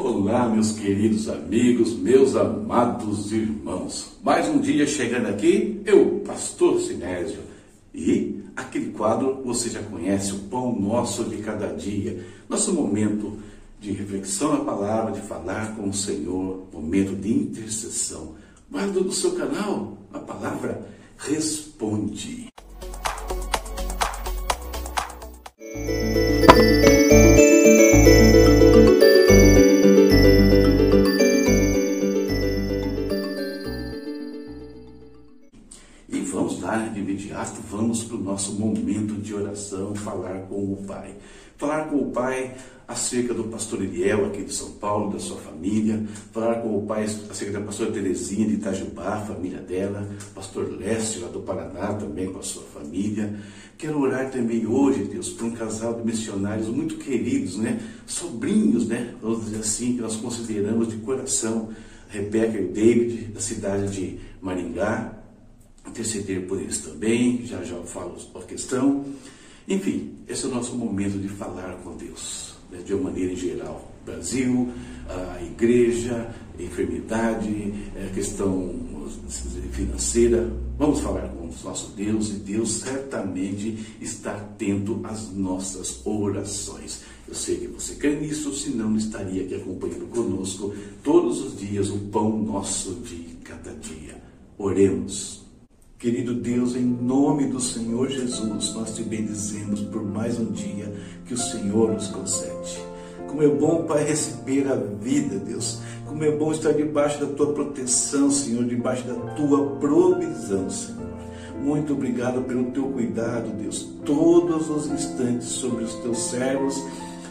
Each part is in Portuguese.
Olá, meus queridos amigos, meus amados irmãos. Mais um dia chegando aqui, eu, Pastor Sinésio. E aquele quadro você já conhece, o Pão Nosso de Cada Dia. Nosso momento de reflexão na palavra, de falar com o Senhor, momento de intercessão. Guarda do seu canal, a palavra responde. Nosso momento de oração, falar com o Pai. Falar com o Pai acerca do pastor Eliel, aqui de São Paulo, da sua família. Falar com o Pai acerca da pastora Terezinha de Itajubá, família dela. Pastor Lécio, lá do Paraná, também com a sua família. Quero orar também hoje, Deus, por um casal de missionários muito queridos, né? Sobrinhos, né? Vamos dizer assim, que nós consideramos de coração. Rebeca e David, da cidade de Maringá, interceder por eles também, já já falo a questão. Enfim, esse é o nosso momento de falar com Deus, né, de uma maneira em geral. Brasil, a igreja, a enfermidade, a questão financeira. Vamos falar com o nosso Deus e Deus certamente está atento às nossas orações. Eu sei que você crê nisso, senão não estaria aqui acompanhando conosco todos os dias o pão nosso de cada dia. Oremos. Querido Deus, em nome do Senhor Jesus, nós te bendizemos por mais um dia que o Senhor nos concede. Como é bom, Pai, receber a vida, Deus. Como é bom estar debaixo da tua proteção, Senhor, debaixo da tua provisão, Senhor. Muito obrigado pelo teu cuidado, Deus, todos os instantes sobre os teus servos,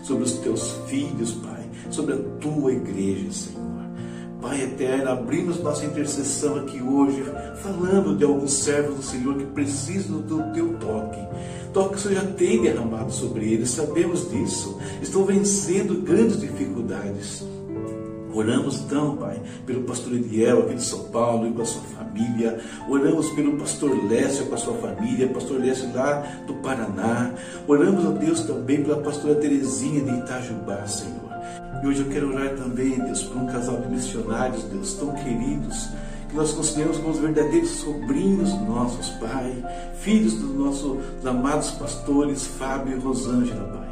sobre os teus filhos, Pai, sobre a tua igreja, Senhor. Pai eterno, abrimos nossa intercessão aqui hoje, falando de alguns servos do Senhor que precisam do teu toque. Toque que o Senhor já tem derramado sobre eles, sabemos disso. Estão vencendo grandes dificuldades. Oramos então, Pai, pelo pastor Eliel aqui de São Paulo e com a sua família. Oramos pelo pastor Lécio com a sua família, pastor Lécio lá do Paraná. Oramos a Deus também pela pastora Terezinha de Itajubá, Senhor. E hoje eu quero orar também, Deus, por um casal de missionários, Deus, tão queridos, que nós consideramos como os verdadeiros sobrinhos nossos, Pai, filhos dos nossos amados pastores Fábio e Rosângela, Pai.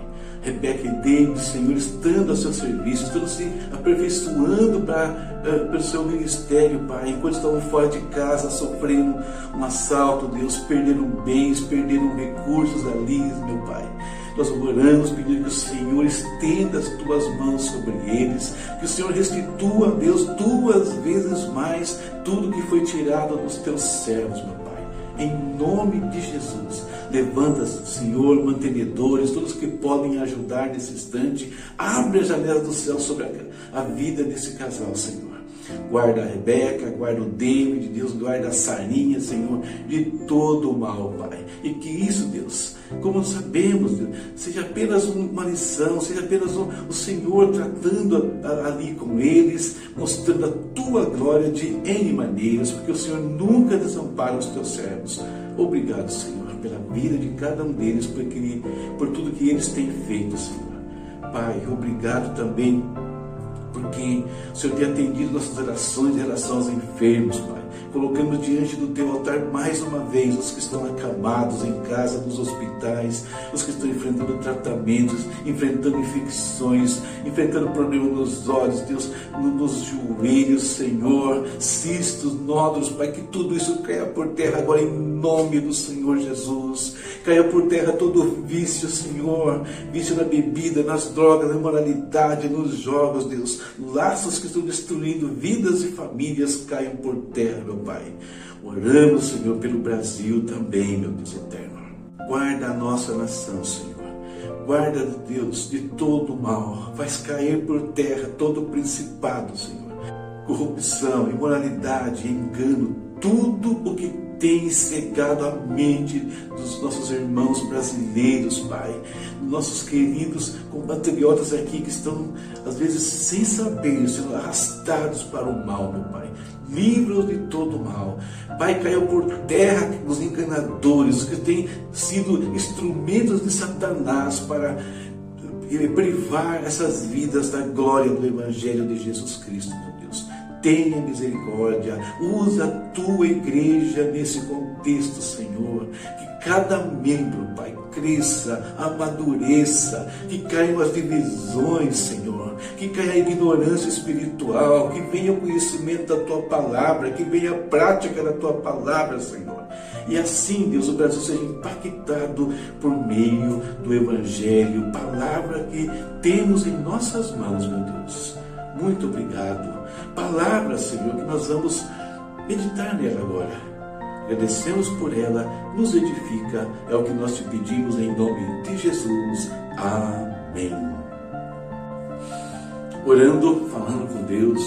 Rebeca e David, Senhor, estando a seu serviço, estando se aperfeiçoando para, uh, pelo seu ministério, Pai, enquanto estavam fora de casa, sofrendo um assalto, Deus, perdendo bens, perdendo recursos ali, meu Pai. Nós oramos pedindo que o Senhor estenda as tuas mãos sobre eles, que o Senhor restitua, Deus, duas vezes mais tudo que foi tirado dos teus servos, meu Pai. Em nome de Jesus, levanta, Senhor, mantenedores, todos que podem ajudar nesse instante. Abre a janela do céu sobre a, a vida desse casal, Senhor. Guarda a Rebeca, guarda o David, Deus, guarda a Sarinha, Senhor, de todo o mal, Pai. E que isso, Deus, como sabemos, Deus, seja apenas uma lição, seja apenas um, o Senhor tratando ali com eles, mostrando a tua glória de N maneiras, porque o Senhor nunca desampara os teus servos. Obrigado, Senhor, pela vida de cada um deles, por, tudo que eles têm feito, Senhor. Pai, obrigado também porque o Senhor tem atendido nossas orações em relação aos enfermos, Pai. Colocamos diante do teu altar mais uma vez os que estão acamados em casa, nos hospitais, os que estão enfrentando tratamentos, enfrentando infecções, enfrentando problemas nos olhos, Deus, nos joelhos, Senhor, cistos, nódulos, Pai, que tudo isso caia por terra agora em nome do Senhor Jesus. Caia por terra todo vício, Senhor, vício na bebida, nas drogas, na imoralidade, nos jogos, Deus. Laços que estão destruindo vidas e famílias caiam por terra, meu Pai. Oramos, Senhor, pelo Brasil também, meu Deus eterno. Guarda a nossa nação, Senhor. Guarda, Deus, de todo mal. Faz cair por terra todo principado, Senhor. Corrupção, imoralidade, engano, tudo o que tem cegado a mente dos nossos irmãos brasileiros, Pai, nossos queridos compatriotas aqui que estão, às vezes, sem saber, sendo arrastados para o mal, meu Pai. Livros de todo mal. Pai, caiu por terra os enganadores, os que têm sido instrumentos de Satanás para privar essas vidas da glória do Evangelho de Jesus Cristo, meu Deus. Tenha misericórdia, usa a tua igreja nesse contexto, Senhor. Que cada membro, Pai, cresça, amadureça, que caiam as divisões, Senhor, que caia a ignorância espiritual, que venha o conhecimento da tua palavra, que venha a prática da tua palavra, Senhor. E assim, Deus, o Brasil seja impactado por meio do Evangelho, palavra que temos em nossas mãos, meu Deus. Muito obrigado. Palavra, Senhor, que nós vamos meditar nela agora Agradecemos por ela, nos edifica, é o que nós te pedimos em nome de Jesus. Amém. Orando, falando com Deus,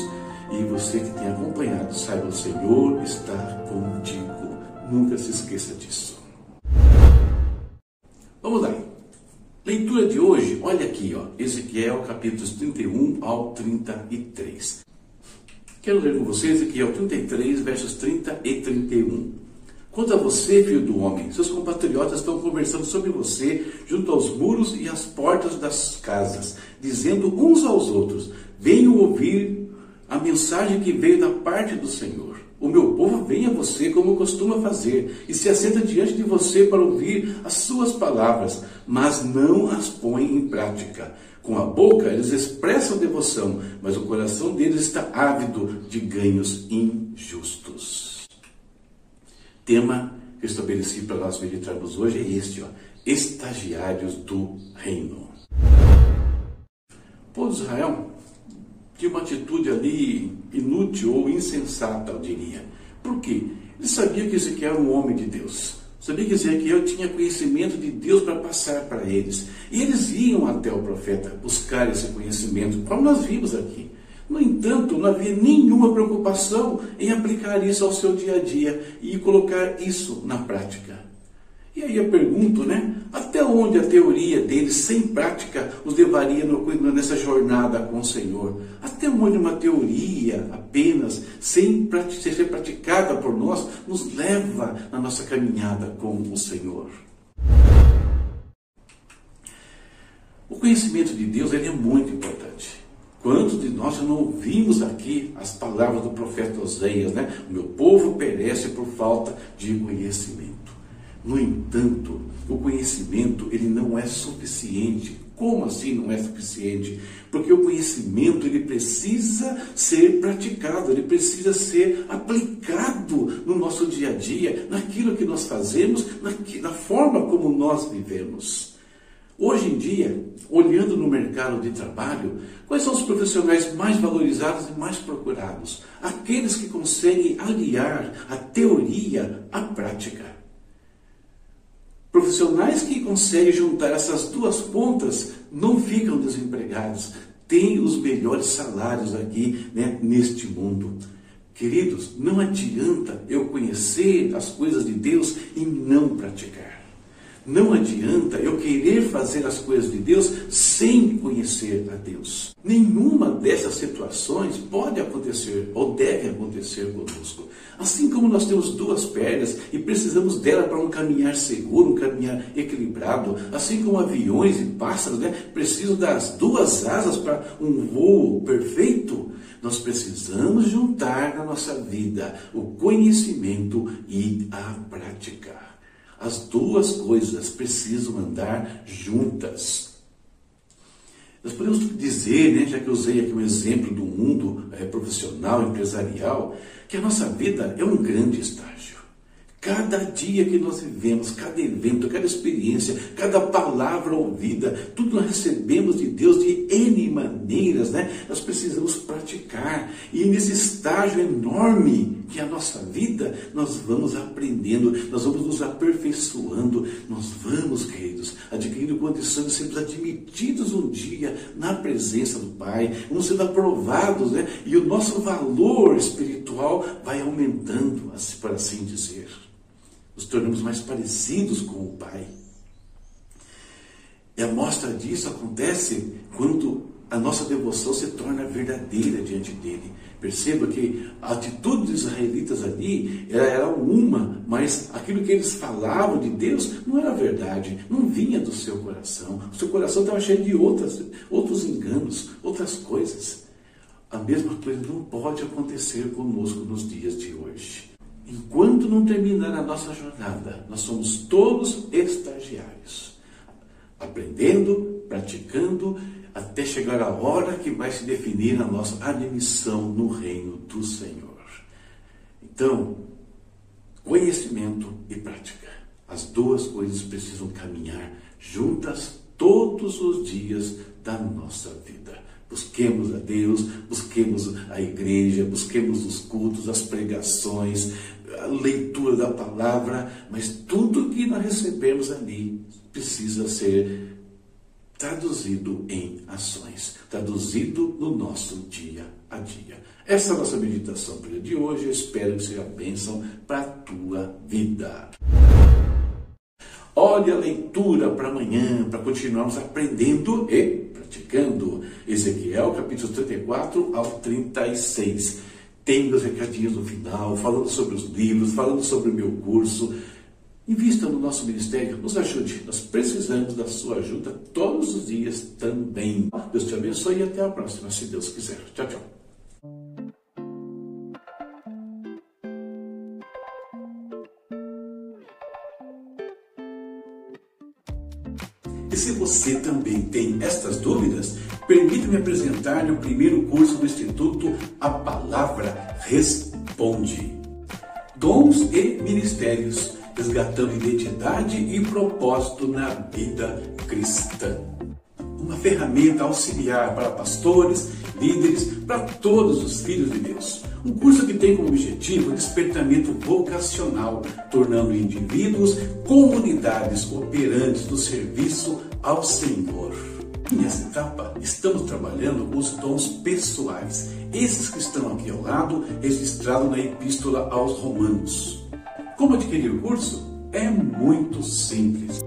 e você que tem acompanhado, saiba, o Senhor está contigo. Nunca se esqueça disso. Vamos lá. Leitura de hoje, olha aqui, ó, Ezequiel capítulos 31 ao 33. Quero ler com vocês Ezequiel 33, versos 30 e 31. Quanto a você, filho do homem, seus compatriotas estão conversando sobre você junto aos muros e às portas das casas, dizendo uns aos outros: Venham ouvir a mensagem que veio da parte do Senhor. O meu povo vem a você como costuma fazer e se assenta diante de você para ouvir as suas palavras, mas não as põe em prática. Com a boca eles expressam devoção, mas o coração deles está ávido de ganhos injustos tema que eu estabeleci para nós meditarmos hoje é este, ó, estagiários do reino. O povo de Israel tinha uma atitude ali inútil ou insensata, eu diria. Por quê? Ele sabia que Ezequiel era um homem de Deus. Sabia que Ezequiel tinha conhecimento de Deus para passar para eles. E eles iam até o profeta buscar esse conhecimento, como nós vimos aqui. No entanto, não havia nenhuma preocupação em aplicar isso ao seu dia a dia e colocar isso na prática. E aí eu pergunto, né? Até onde a teoria deles, sem prática, os levaria nessa jornada com o Senhor? Até onde uma teoria apenas, sem ser praticada por nós, nos leva na nossa caminhada com o Senhor? O conhecimento de Deus ele é muito importante. Quantos de nós não ouvimos aqui as palavras do profeta Oseias, né? O meu povo perece por falta de conhecimento. No entanto, o conhecimento ele não é suficiente. Como assim não é suficiente? Porque o conhecimento ele precisa ser praticado, ele precisa ser aplicado no nosso dia a dia, naquilo que nós fazemos, na, na forma como nós vivemos. Hoje em dia, olhando no mercado de trabalho, quais são os profissionais mais valorizados e mais procurados? Aqueles que conseguem aliar a teoria à prática. Profissionais que conseguem juntar essas duas pontas não ficam desempregados, têm os melhores salários aqui né, neste mundo. Queridos, não adianta eu conhecer as coisas de Deus e não praticar. Não adianta eu querer fazer as coisas de Deus sem conhecer a Deus. Nenhuma dessas situações pode acontecer ou deve acontecer conosco. Assim como nós temos duas pernas e precisamos dela para um caminhar seguro, um caminhar equilibrado, assim como aviões e pássaros né, precisam das duas asas para um voo perfeito, nós precisamos juntar na nossa vida o conhecimento e a prática. As duas coisas precisam andar juntas. Nós podemos dizer, né, já que eu usei aqui um exemplo do mundo é, profissional, empresarial, que a nossa vida é um grande estágio. Cada dia que nós vivemos, cada evento, cada experiência, cada palavra ouvida, tudo nós recebemos de Deus de N maneiras, né? Nós precisamos praticar. E nesse estágio enorme que a nossa vida, nós vamos aprendendo, nós vamos nos aperfeiçoando, nós vamos, queridos, adquirindo condições de sermos admitidos um dia na presença do Pai, vamos sendo aprovados, né? E o nosso valor espiritual vai aumentando, por assim dizer nos tornamos mais parecidos com o Pai. E a mostra disso acontece quando a nossa devoção se torna verdadeira diante dele. Perceba que a atitude dos israelitas ali era, uma, mas aquilo que eles falavam de Deus não era verdade, não vinha do seu coração. O seu coração estava cheio de outras, outros enganos, outras coisas. A mesma coisa não pode acontecer conosco nos dias de hoje. Enquanto não terminar a nossa jornada, nós somos todos estagiários, aprendendo, praticando até chegar a hora que vai se definir a nossa admissão no reino do Senhor. Então, conhecimento e prática. As duas coisas precisam caminhar juntas todos os dias da nossa vida. Busquemos a Deus, busquemos a igreja, busquemos os cultos, as pregações, a leitura da palavra, mas tudo que nós recebemos ali precisa ser traduzido em ações, traduzido no nosso dia a dia. Essa é a nossa meditação de hoje. Eu espero que seja bênção para a tua vida. Olha a leitura para amanhã, para continuarmos aprendendo e praticando. Ezequiel, capítulo 34 ao 36. Tem meus recadinhos no final, falando sobre os livros, falando sobre o meu curso. Invista no nosso ministério, nos ajude. Nós precisamos da sua ajuda todos os dias também. Deus te abençoe e até a próxima, se Deus quiser. Tchau, tchau. E se você também tem estas dúvidas, permita-me apresentar-lhe o primeiro curso do Instituto A Palavra Responde. Dons e Ministérios resgatando identidade e propósito na vida cristã. Uma ferramenta auxiliar para pastores, líderes, para todos os filhos de Deus. Um curso que tem como objetivo o despertamento vocacional, tornando indivíduos comunidades operantes do serviço ao Senhor. Nessa etapa, estamos trabalhando com os dons pessoais, esses que estão aqui ao lado, registrados na Epístola aos Romanos. Como adquirir o curso? É muito simples.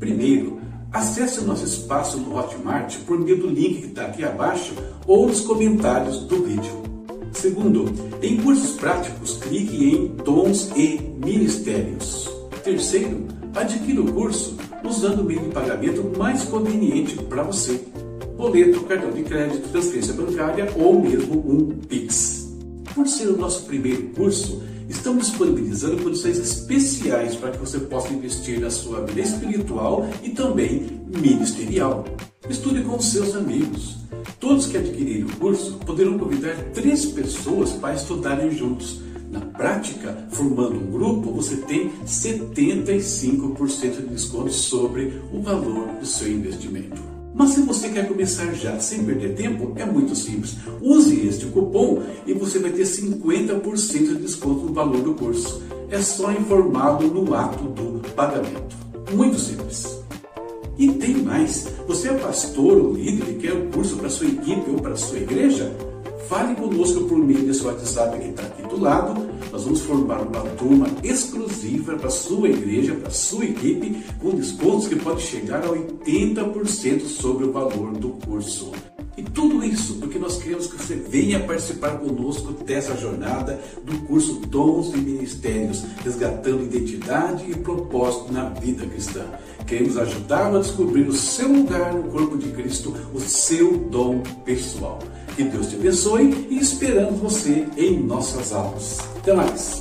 Primeiro, acesse o nosso espaço no Hotmart por meio do link que está aqui abaixo ou nos comentários do vídeo. Segundo, em cursos práticos, clique em Dons e Ministérios. Terceiro, adquira o curso usando o meio de pagamento mais conveniente para você. Boleto, cartão de crédito, transferência bancária ou mesmo um Pix. Por ser o nosso primeiro curso, Estamos disponibilizando condições especiais para que você possa investir na sua vida espiritual e também ministerial. Estude com seus amigos. Todos que adquirirem o curso poderão convidar três pessoas para estudarem juntos. Na prática, formando um grupo, você tem 75% de desconto sobre o valor do seu investimento. Mas se você quer começar já sem perder tempo, é muito simples. Use este cupom e você vai ter 50% de desconto no valor do curso. É só informá-lo no ato do pagamento. Muito simples. E tem mais. Você é pastor ou líder e quer o um curso para sua equipe ou para sua igreja? Fale conosco por meio desse WhatsApp que está aqui do lado. Nós vamos formar uma turma exclusiva para sua igreja, para sua equipe, com descontos que pode chegar a 80% sobre o valor do curso. E tudo isso porque nós queremos que você venha participar conosco dessa jornada do curso Dons e Ministérios, resgatando identidade e propósito na vida cristã. Queremos ajudá-lo a descobrir o seu lugar no corpo de Cristo, o seu dom pessoal. Que Deus te abençoe e esperamos você em nossas aulas. Até mais!